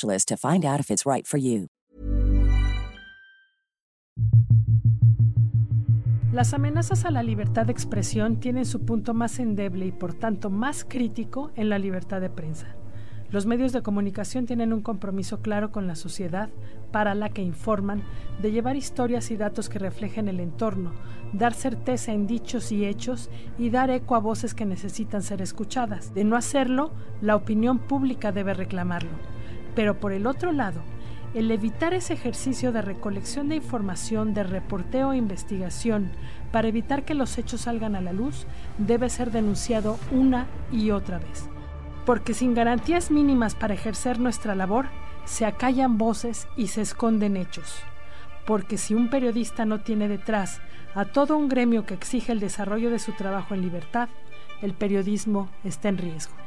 to find out if it's right. Las amenazas a la libertad de expresión tienen su punto más endeble y por tanto más crítico en la libertad de prensa. Los medios de comunicación tienen un compromiso claro con la sociedad para la que informan de llevar historias y datos que reflejen el entorno, dar certeza en dichos y hechos y dar eco a voces que necesitan ser escuchadas. De no hacerlo, la opinión pública debe reclamarlo. Pero por el otro lado, el evitar ese ejercicio de recolección de información, de reporteo e investigación, para evitar que los hechos salgan a la luz, debe ser denunciado una y otra vez. Porque sin garantías mínimas para ejercer nuestra labor, se acallan voces y se esconden hechos. Porque si un periodista no tiene detrás a todo un gremio que exige el desarrollo de su trabajo en libertad, el periodismo está en riesgo.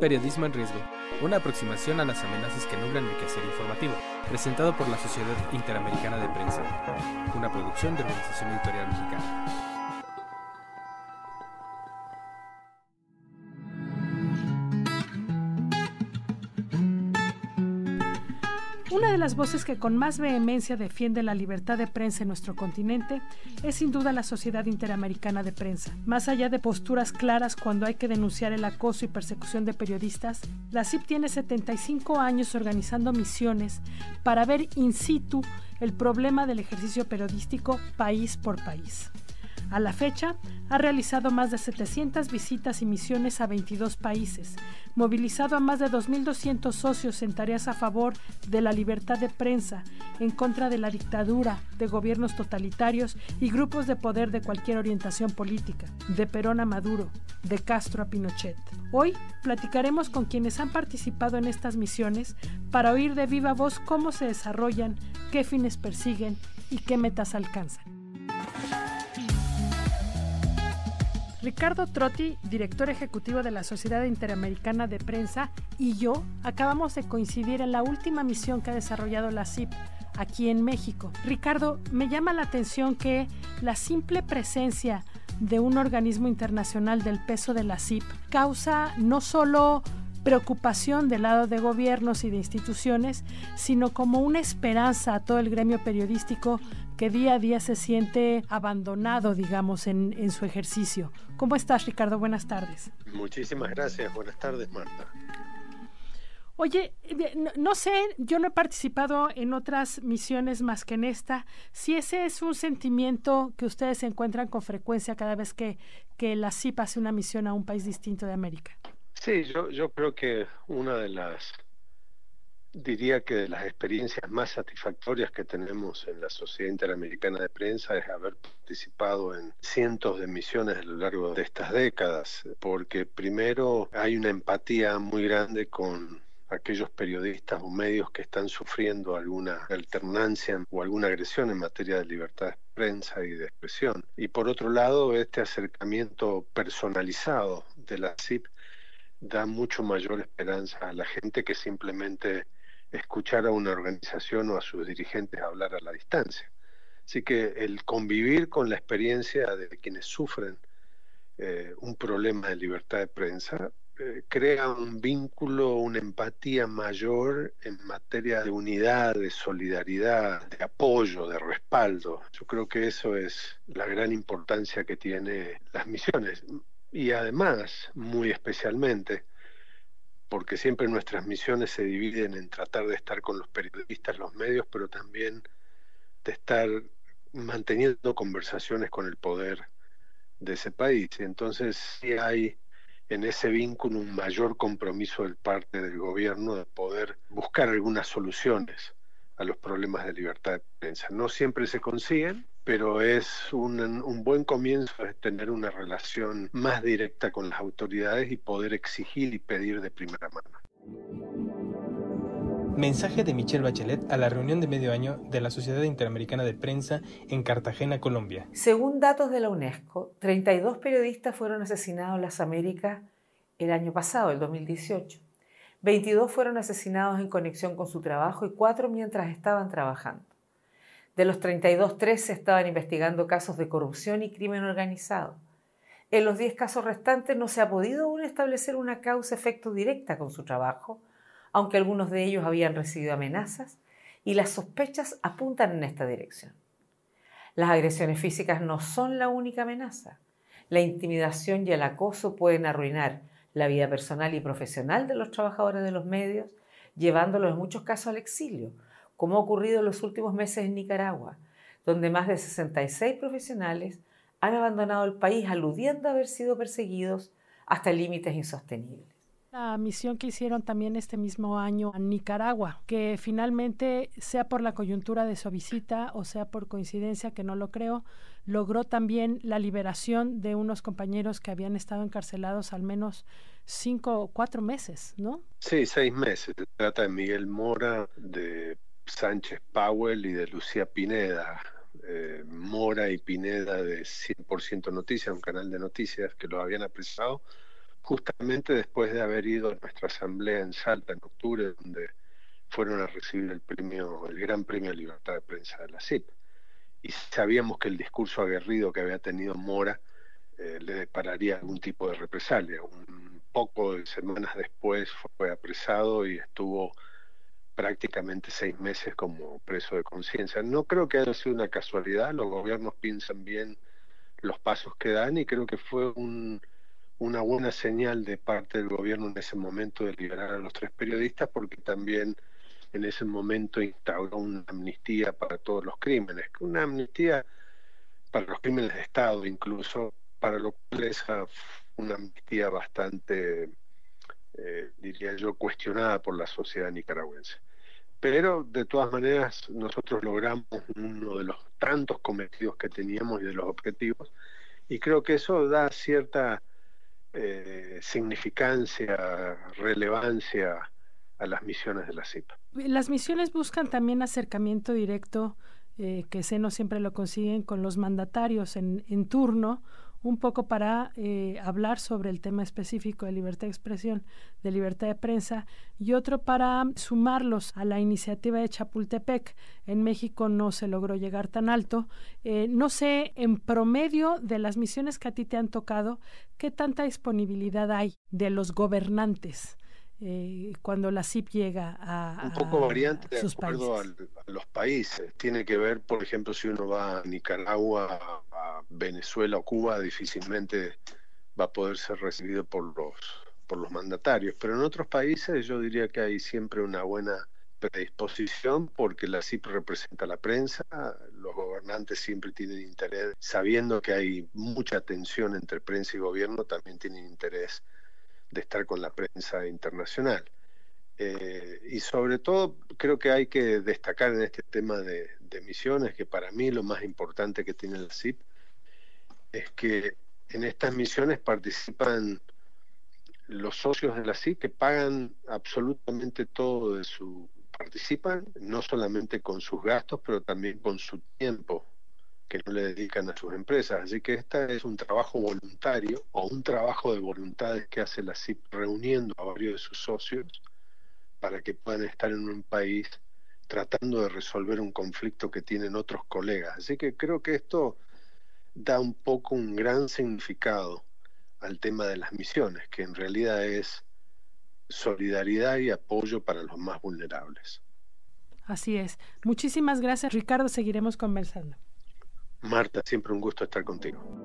Periodismo en Riesgo, una aproximación a las amenazas que nublan el quehacer informativo, presentado por la Sociedad Interamericana de Prensa, una producción de Organización Editorial Mexicana. Una de las voces que con más vehemencia defiende la libertad de prensa en nuestro continente es sin duda la Sociedad Interamericana de Prensa. Más allá de posturas claras cuando hay que denunciar el acoso y persecución de periodistas, la CIP tiene 75 años organizando misiones para ver in situ el problema del ejercicio periodístico país por país. A la fecha, ha realizado más de 700 visitas y misiones a 22 países, movilizado a más de 2.200 socios en tareas a favor de la libertad de prensa, en contra de la dictadura, de gobiernos totalitarios y grupos de poder de cualquier orientación política, de Perón a Maduro, de Castro a Pinochet. Hoy platicaremos con quienes han participado en estas misiones para oír de viva voz cómo se desarrollan, qué fines persiguen y qué metas alcanzan. Ricardo Trotti, director ejecutivo de la Sociedad Interamericana de Prensa, y yo acabamos de coincidir en la última misión que ha desarrollado la CIP aquí en México. Ricardo, me llama la atención que la simple presencia de un organismo internacional del peso de la CIP causa no solo preocupación del lado de gobiernos y de instituciones, sino como una esperanza a todo el gremio periodístico que día a día se siente abandonado, digamos, en, su ejercicio. ¿Cómo estás, Ricardo? Buenas tardes. Muchísimas gracias. Buenas tardes, Marta. Oye, no, sé, yo no he participado en otras misiones más que en esta. Si ese es un sentimiento que ustedes encuentran con frecuencia cada vez que, que la CIP hace una misión a un país distinto de América. Sí, yo, yo creo que una de las, diría que de las experiencias más satisfactorias que tenemos en la Sociedad Interamericana de Prensa es haber participado en cientos de misiones a lo largo de estas décadas, porque primero hay una empatía muy grande con aquellos periodistas o medios que están sufriendo alguna alternancia o alguna agresión en materia de libertad de prensa y de expresión. Y por otro lado, este acercamiento personalizado de la CIP da mucho mayor esperanza a la gente que simplemente escuchar a una organización o a sus dirigentes hablar a la distancia. Así que el convivir con la experiencia de quienes sufren eh, un problema de libertad de prensa eh, crea un vínculo, una empatía mayor en materia de unidad, de solidaridad, de apoyo, de respaldo. Yo creo que eso es la gran importancia que tiene las misiones y además, muy especialmente, porque siempre nuestras misiones se dividen en tratar de estar con los periodistas, los medios, pero también de estar manteniendo conversaciones con el poder de ese país. Y entonces sí hay en ese vínculo un mayor compromiso del parte del gobierno de poder buscar algunas soluciones a los problemas de libertad de prensa. No siempre se consiguen, pero es un, un, buen comienzo es tener una relación más directa con las autoridades y poder exigir y pedir de primera mano. Mensaje de Michelle Bachelet a la reunión de medio año de la Sociedad Interamericana de Prensa en Cartagena, Colombia. Según datos de la UNESCO, 32 periodistas fueron asesinados en las Américas el año pasado, el 2018. 22 fueron asesinados en conexión con su trabajo y 4 mientras estaban trabajando. De los 32, 13 estaban investigando casos de corrupción y crimen organizado. En los 10 casos restantes no se ha podido aún establecer una causa-efecto directa con su trabajo, aunque algunos de ellos habían recibido amenazas y las sospechas apuntan en esta dirección. Las agresiones físicas no son la única amenaza. La intimidación y el acoso pueden arruinar la vida personal y profesional de los trabajadores de los medios, llevándolos en muchos casos al exilio, como ha ocurrido en los últimos meses en Nicaragua, donde más de 66 profesionales han abandonado el país aludiendo a haber sido perseguidos hasta límites insostenibles la misión que hicieron también este mismo año a Nicaragua, que finalmente, sea por la coyuntura de su visita o sea por coincidencia, que no lo creo, logró también la liberación de unos compañeros que habían estado encarcelados al menos cinco o cuatro meses, ¿no? Sí, seis meses. Se trata de Miguel Mora, de Sánchez Powell y de Lucía Pineda. Eh, Mora y Pineda de 100% Noticias, un canal de noticias que lo habían apresado justamente después de haber ido a nuestra asamblea en Salta en octubre, donde fueron a recibir el premio, el Gran Premio de Libertad de Prensa de la CIP. Y sabíamos que el discurso aguerrido que había tenido Mora eh, le depararía algún tipo de represalia. Un poco de semanas después fue apresado y estuvo prácticamente seis meses como preso de conciencia. No creo que haya sido una casualidad, los gobiernos piensan bien los pasos que dan y creo que fue un, una buena señal de parte del gobierno en ese momento de liberar a los tres periodistas porque también en ese momento instauró una amnistía para todos los crímenes, una amnistía para los crímenes de Estado incluso, para lo cual es una amnistía bastante, eh, diría yo, cuestionada por la sociedad nicaragüense. Pero de todas maneras nosotros logramos uno de los tantos cometidos que teníamos y de los objetivos, y creo que eso da cierta eh, significancia, relevancia a las misiones de la CIP. Las misiones buscan también acercamiento directo, eh, que se no siempre lo consiguen con los mandatarios en, en turno un poco para eh, hablar sobre el tema específico de libertad de expresión, de libertad de prensa, y otro para sumarlos a la iniciativa de Chapultepec. En México no se logró llegar tan alto. Eh, no sé, en promedio de las misiones que a ti te han tocado, ¿qué tanta disponibilidad hay de los gobernantes? Eh, cuando la CIP llega a, un poco variante de acuerdo a los países. Tiene que ver por ejemplo si uno va a Nicaragua a Venezuela o Cuba difícilmente va a poder ser recibido por los por los mandatarios. Pero en otros países yo diría que hay siempre una buena predisposición porque la CIP representa la prensa, los gobernantes siempre tienen interés, sabiendo que hay mucha tensión entre prensa y gobierno, también tienen interés de estar con la prensa internacional. Eh, y sobre todo creo que hay que destacar en este tema de, misiones que para mí lo más importante que tiene la CIP es que en estas misiones participan los socios de la CIP que pagan absolutamente todo de su participan no solamente con sus gastos pero también con su tiempo que no le dedican a sus empresas. Así que este es un trabajo voluntario o un trabajo de voluntades que hace la CIP reuniendo a varios de sus socios para que puedan estar en un país tratando de resolver un conflicto que tienen otros colegas. Así que creo que esto da un poco un gran significado al tema de las misiones, que en realidad es solidaridad y apoyo para los más vulnerables. Así es. Muchísimas gracias, Ricardo. Seguiremos conversando. Marta, siempre un gusto estar contigo.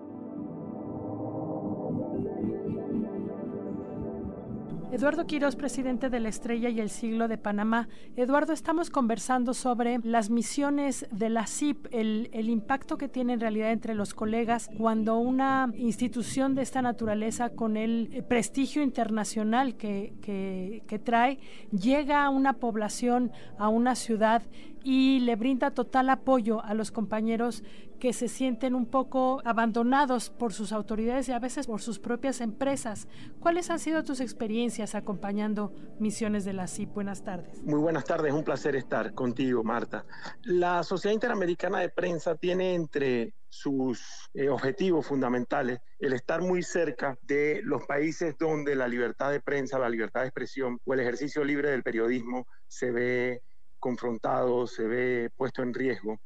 Eduardo Quiroz, presidente de la Estrella y el Siglo de Panamá. Eduardo, estamos conversando sobre las misiones de la CIP, el, impacto que tiene en realidad entre los colegas cuando una institución de esta naturaleza, con el prestigio internacional que, que trae, llega a una población, a una ciudad y le brinda total apoyo a los compañeros que se sienten un poco abandonados por sus autoridades y a veces por sus propias empresas. ¿Cuáles han sido tus experiencias acompañando misiones de la CIP? Buenas tardes. Muy buenas tardes, un placer estar contigo, Marta. La Sociedad Interamericana de Prensa tiene entre sus eh, objetivos fundamentales el estar muy cerca de los países donde la libertad de prensa, la libertad de expresión o el ejercicio libre del periodismo se ve confrontado, se ve puesto en riesgo.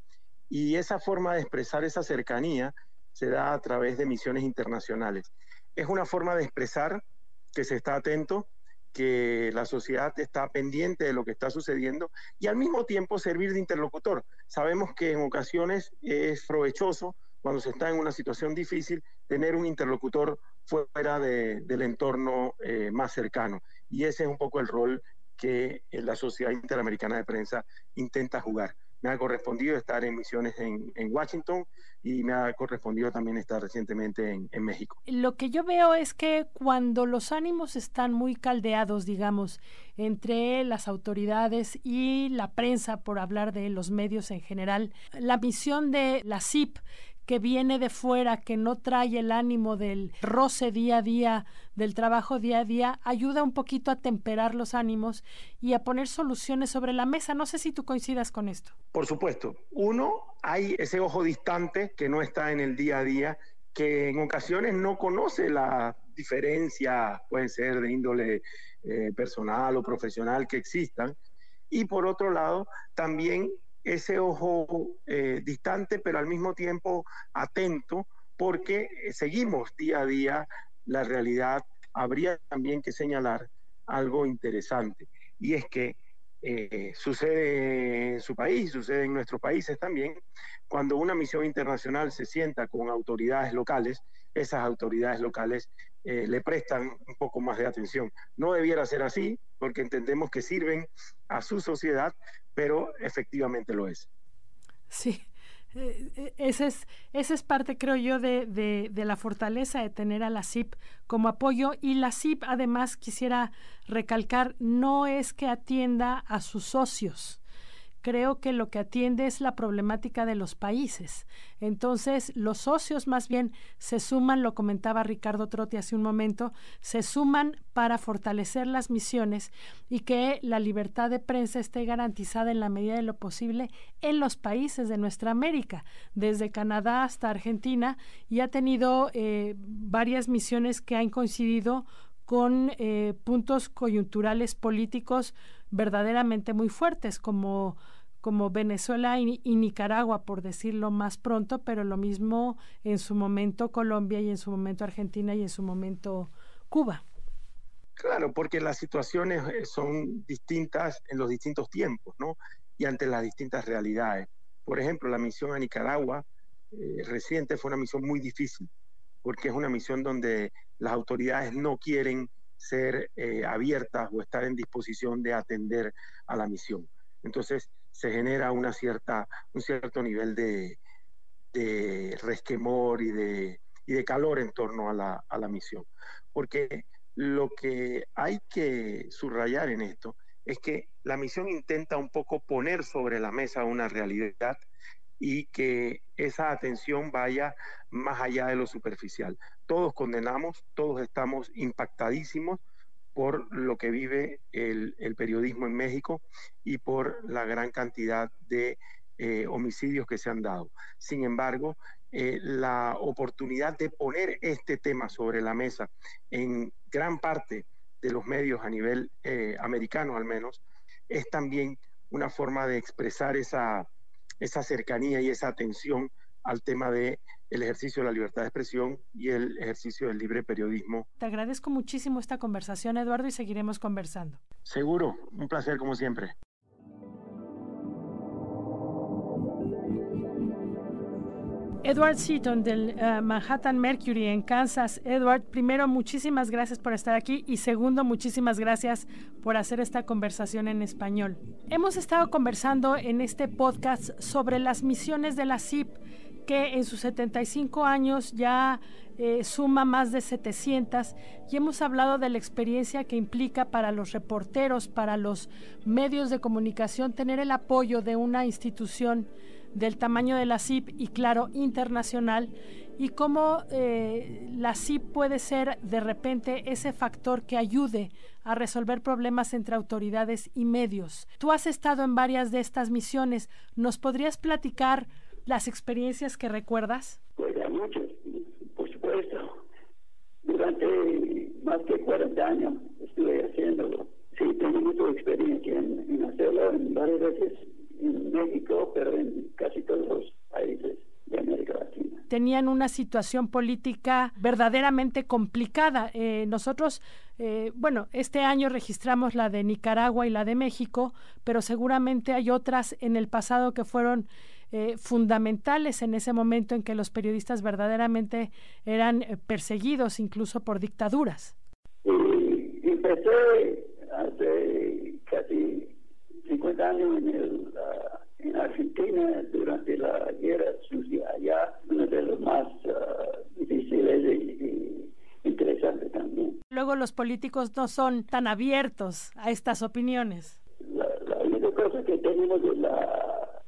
Y esa forma de expresar esa cercanía se da a través de misiones internacionales. Es una forma de expresar que se está atento, que la sociedad está pendiente de lo que está sucediendo y al mismo tiempo servir de interlocutor. Sabemos que en ocasiones es provechoso cuando se está en una situación difícil tener un interlocutor fuera del entorno eh, más cercano. Y ese es un poco el rol que la Sociedad Interamericana de Prensa intenta jugar. Me ha correspondido estar en misiones en, Washington y me ha correspondido también estar recientemente en, en, México. Lo que yo veo es que cuando los ánimos están muy caldeados, digamos, entre las autoridades y la prensa, por hablar de los medios en general, la misión de la CIP que viene de fuera, que no trae el ánimo del roce día a día, del trabajo día a día, ayuda un poquito a temperar los ánimos y a poner soluciones sobre la mesa. No sé si tú coincidas con esto. Por supuesto. Uno, hay ese ojo distante que no está en el día a día, que en ocasiones no conoce la diferencia, pueden ser de índole eh, personal o profesional que existan. Y por otro lado, también ese ojo eh, distante, pero al mismo tiempo atento, porque seguimos día a día la realidad. Habría también que señalar algo interesante, y es que eh, sucede en su país, sucede en nuestros países también, cuando una misión internacional se sienta con autoridades locales, esas autoridades locales eh, le prestan un poco más de atención. No debiera ser así, porque entendemos que sirven a su sociedad, pero efectivamente lo es. Sí, eh, eh, esa es, esa es parte, creo yo, de, la fortaleza de tener a la CIP como apoyo. Y la CIP, además, quisiera recalcar, no es que atienda a sus socios, creo que lo que atiende es la problemática de los países. Entonces, los socios más bien se suman, lo comentaba Ricardo Trotti hace un momento, se suman para fortalecer las misiones y que la libertad de prensa esté garantizada en la medida de lo posible en los países de nuestra América, desde Canadá hasta Argentina, y ha tenido eh, varias misiones que han coincidido con eh, puntos coyunturales políticos verdaderamente muy fuertes, como como Venezuela y, Nicaragua, por decirlo más pronto, pero lo mismo en su momento Colombia y en su momento Argentina y en su momento Cuba. Claro, porque las situaciones eh, son distintas en los distintos tiempos, ¿no? Y ante las distintas realidades. Por ejemplo, la misión a Nicaragua eh, reciente fue una misión muy difícil, porque es una misión donde las autoridades no quieren ser eh, abiertas o estar en disposición de atender a la misión. Entonces, se genera una cierta, un cierto nivel de, resquemor y de, de calor en torno a la, a la misión. Porque lo que hay que subrayar en esto es que la misión intenta un poco poner sobre la mesa una realidad y que esa atención vaya más allá de lo superficial. Todos condenamos, todos estamos impactadísimos por lo que vive el, periodismo en México y por la gran cantidad de eh, homicidios que se han dado. Sin embargo, eh, la oportunidad de poner este tema sobre la mesa en gran parte de los medios a nivel eh, americano al menos, es también una forma de expresar esa, esa cercanía y esa atención al tema de el ejercicio de la libertad de expresión y el ejercicio del libre periodismo. Te agradezco muchísimo esta conversación, Eduardo, y seguiremos conversando. Seguro, un placer como siempre. Edward Seaton del eh, Manhattan Mercury en Kansas. Edward, primero, muchísimas gracias por estar aquí y segundo, muchísimas gracias por hacer esta conversación en español. Hemos estado conversando en este podcast sobre las misiones de la CIP que en sus 75 años ya eh, suma más de 700 y hemos hablado de la experiencia que implica para los reporteros, para los medios de comunicación, tener el apoyo de una institución del tamaño de la CIP y claro, internacional, y cómo eh, la CIP puede ser de repente ese factor que ayude a resolver problemas entre autoridades y medios. Tú has estado en varias de estas misiones. ¿Nos podrías platicar las experiencias que recuerdas? Pues muchas, por supuesto. Durante más de 40 años estuve haciéndolo. Sí, tengo mucha experiencia en, en hacerlo en varias veces en México, pero en casi todos los países de América Latina. Tenían una situación política verdaderamente complicada. Eh, nosotros, eh, bueno, este año registramos la de Nicaragua y la de México, pero seguramente hay otras en el pasado que fueron eh, fundamentales en ese momento en que los periodistas verdaderamente eran perseguidos incluso por dictaduras. Y empecé hace casi 50 años en, el, en Argentina durante la guerra sucia, allá uno de los más uh, difíciles y, interesantes también. Luego los políticos no son tan abiertos a estas opiniones. La, la única cosa que tenemos es la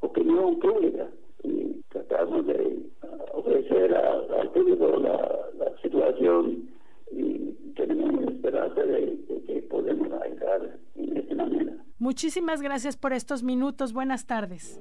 opinión pública y tratamos de uh, ofrecer al público la, la situación y tenemos esperanza de, de que podemos ayudar en esta manera. Muchísimas gracias por estos minutos. Buenas tardes.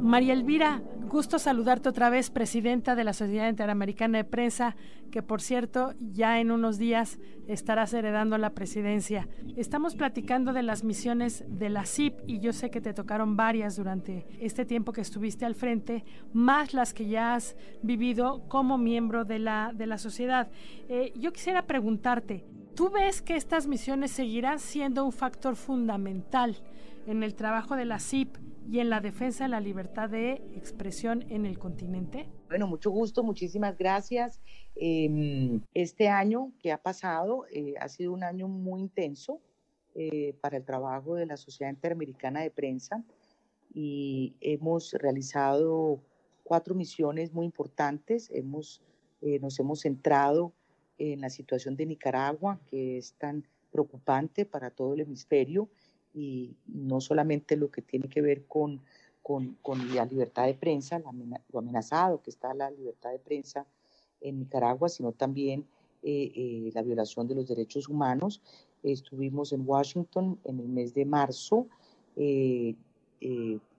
María Elvira, gusto saludarte otra vez, presidenta de la Sociedad Interamericana de Prensa, que por cierto ya en unos días estarás heredando la presidencia. Estamos platicando de las misiones de la CIP y yo sé que te tocaron varias durante este tiempo que estuviste al frente, más las que ya has vivido como miembro de la, de la sociedad. Eh, yo quisiera preguntarte, ¿Tú ves que estas misiones seguirán siendo un factor fundamental en el trabajo de la CIP y en la defensa de la libertad de expresión en el continente? Bueno, mucho gusto, muchísimas gracias. Em, este año que ha pasado eh, ha sido un año muy intenso eh, para el trabajo de la Sociedad Interamericana de Prensa y hemos realizado cuatro misiones muy importantes. Hemos, eh, nos hemos centrado en la situación de Nicaragua, que es tan preocupante para todo el hemisferio y no solamente lo que tiene que ver con, con, la libertad de prensa, lo amenazado que está la libertad de prensa en Nicaragua, sino también eh, eh, la violación de los derechos humanos. Estuvimos en Washington en el mes de marzo, eh,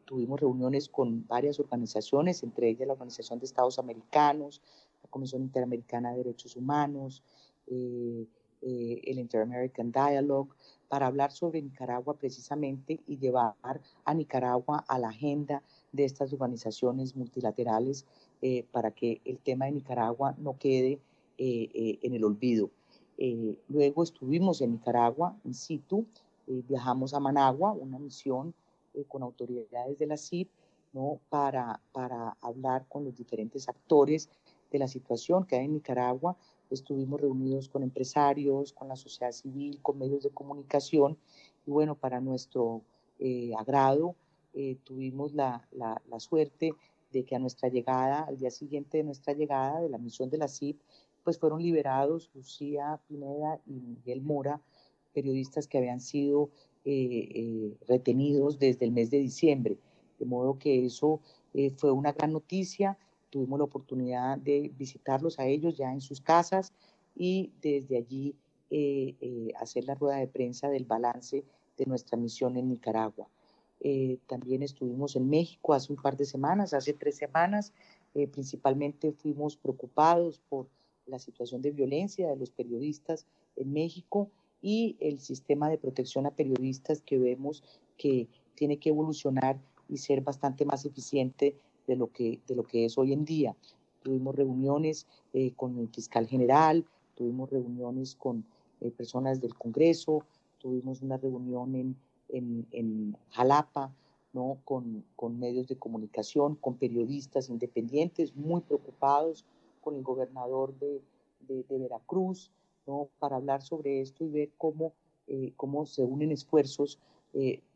tuvimos reuniones con varias organizaciones, entre ellas la Organización de Estados Americanos, la Comisión Interamericana de Derechos Humanos, el Inter-American Dialogue, para hablar sobre Nicaragua precisamente y llevar a Nicaragua a la agenda de estas organizaciones multilaterales eh, para que el tema de Nicaragua no quede en el olvido. luego estuvimos en Nicaragua, in situ, viajamos a Managua, una misión con autoridades de la CIP, ¿no? para, para hablar con los diferentes actores de la situación que hay en Nicaragua. Estuvimos reunidos con empresarios, con la sociedad civil, con medios de comunicación y bueno, para nuestro eh, agrado eh, tuvimos la, la, suerte de que a nuestra llegada, al día siguiente de nuestra llegada de la misión de la CIP, pues fueron liberados Lucía Pineda y Miguel Mora, periodistas que habían sido eh, retenidos desde el mes de diciembre. De modo que eso fue una gran noticia tuvimos la oportunidad de visitarlos a ellos ya en sus casas y desde allí eh, eh, hacer la rueda de prensa del balance de nuestra misión en Nicaragua. Eh, también estuvimos en México hace un par de semanas, hace tres semanas. principalmente fuimos preocupados por la situación de violencia de los periodistas en México y el sistema de protección a periodistas que vemos que tiene que evolucionar y ser bastante más eficiente de lo que, de lo que es hoy en día. Tuvimos reuniones eh, con el fiscal general, tuvimos reuniones con eh, personas del Congreso, tuvimos una reunión en, en, en Jalapa, ¿no? con, con medios de comunicación, con periodistas independientes muy preocupados, con el gobernador de, de, Veracruz, ¿no? para hablar sobre esto y ver cómo, eh, cómo se unen esfuerzos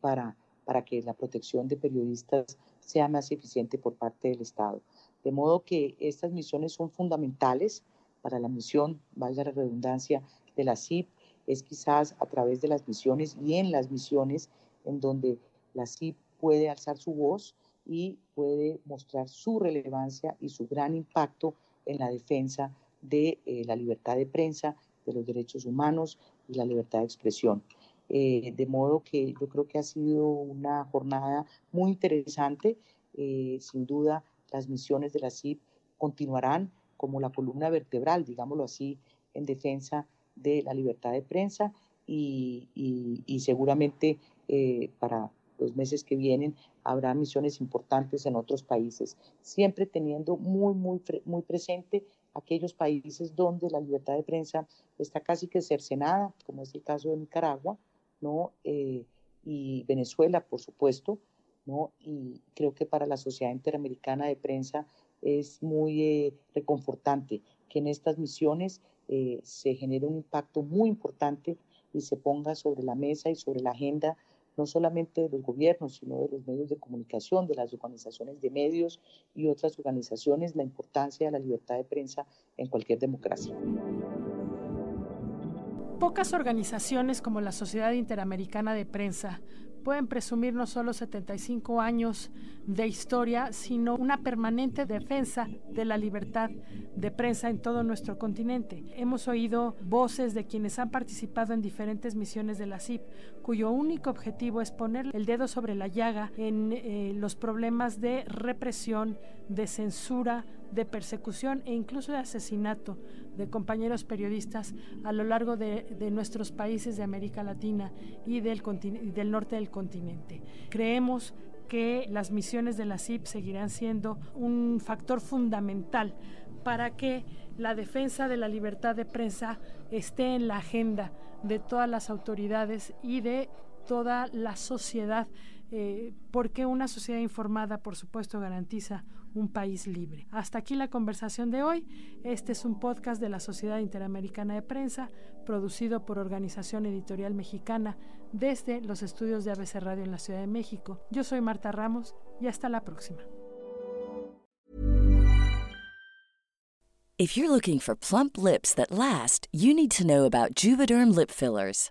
para, para que la protección de periodistas sea más eficiente por parte del Estado. De modo que estas misiones son fundamentales para la misión, valga la redundancia, de la CIP, es quizás a través de las misiones y en las misiones en donde la CIP puede alzar su voz y puede mostrar su relevancia y su gran impacto en la defensa de eh, la libertad de prensa, de los derechos humanos y la libertad de expresión. Eh, de modo que yo creo que ha sido una jornada muy interesante. Eh, sin duda, las misiones de la CIP continuarán como la columna vertebral, digámoslo así, en defensa de la libertad de prensa y, y seguramente para los meses que vienen habrá misiones importantes en otros países, siempre teniendo muy, muy, muy presente aquellos países donde la libertad de prensa está casi que cercenada, como es el caso de Nicaragua, ¿no? Eh, y Venezuela, por supuesto, ¿no? Y creo que para la Sociedad Interamericana de Prensa es muy eh, reconfortante que en estas misiones eh, se genere un impacto muy importante y se ponga sobre la mesa y sobre la agenda no solamente de los gobiernos, sino de los medios de comunicación, de las organizaciones de medios y otras organizaciones, la importancia de la libertad de prensa en cualquier democracia. Pocas organizaciones como la Sociedad Interamericana de Prensa pueden presumir no solo 75 años de historia, sino una permanente defensa de la libertad de prensa en todo nuestro continente. Hemos oído voces de quienes han participado en diferentes misiones de la CIP, cuyo único objetivo es poner el dedo sobre la llaga en eh, los problemas de represión, de censura, de persecución e incluso de asesinato de compañeros periodistas a lo largo de, nuestros países de América Latina y del, del norte del continente. Creemos que las misiones de la CIP seguirán siendo un factor fundamental para que la defensa de la libertad de prensa esté en la agenda de todas las autoridades y de toda la sociedad, eh, porque una sociedad informada, por supuesto, garantiza un país libre. Hasta aquí la conversación de hoy. Este es un podcast de la Sociedad Interamericana de Prensa, producido por Organización Editorial Mexicana desde los estudios de ABC Radio en la Ciudad de México. Yo soy Marta Ramos y hasta la próxima. If you're looking for plump lips that last, you need to know about Juvederm lip fillers.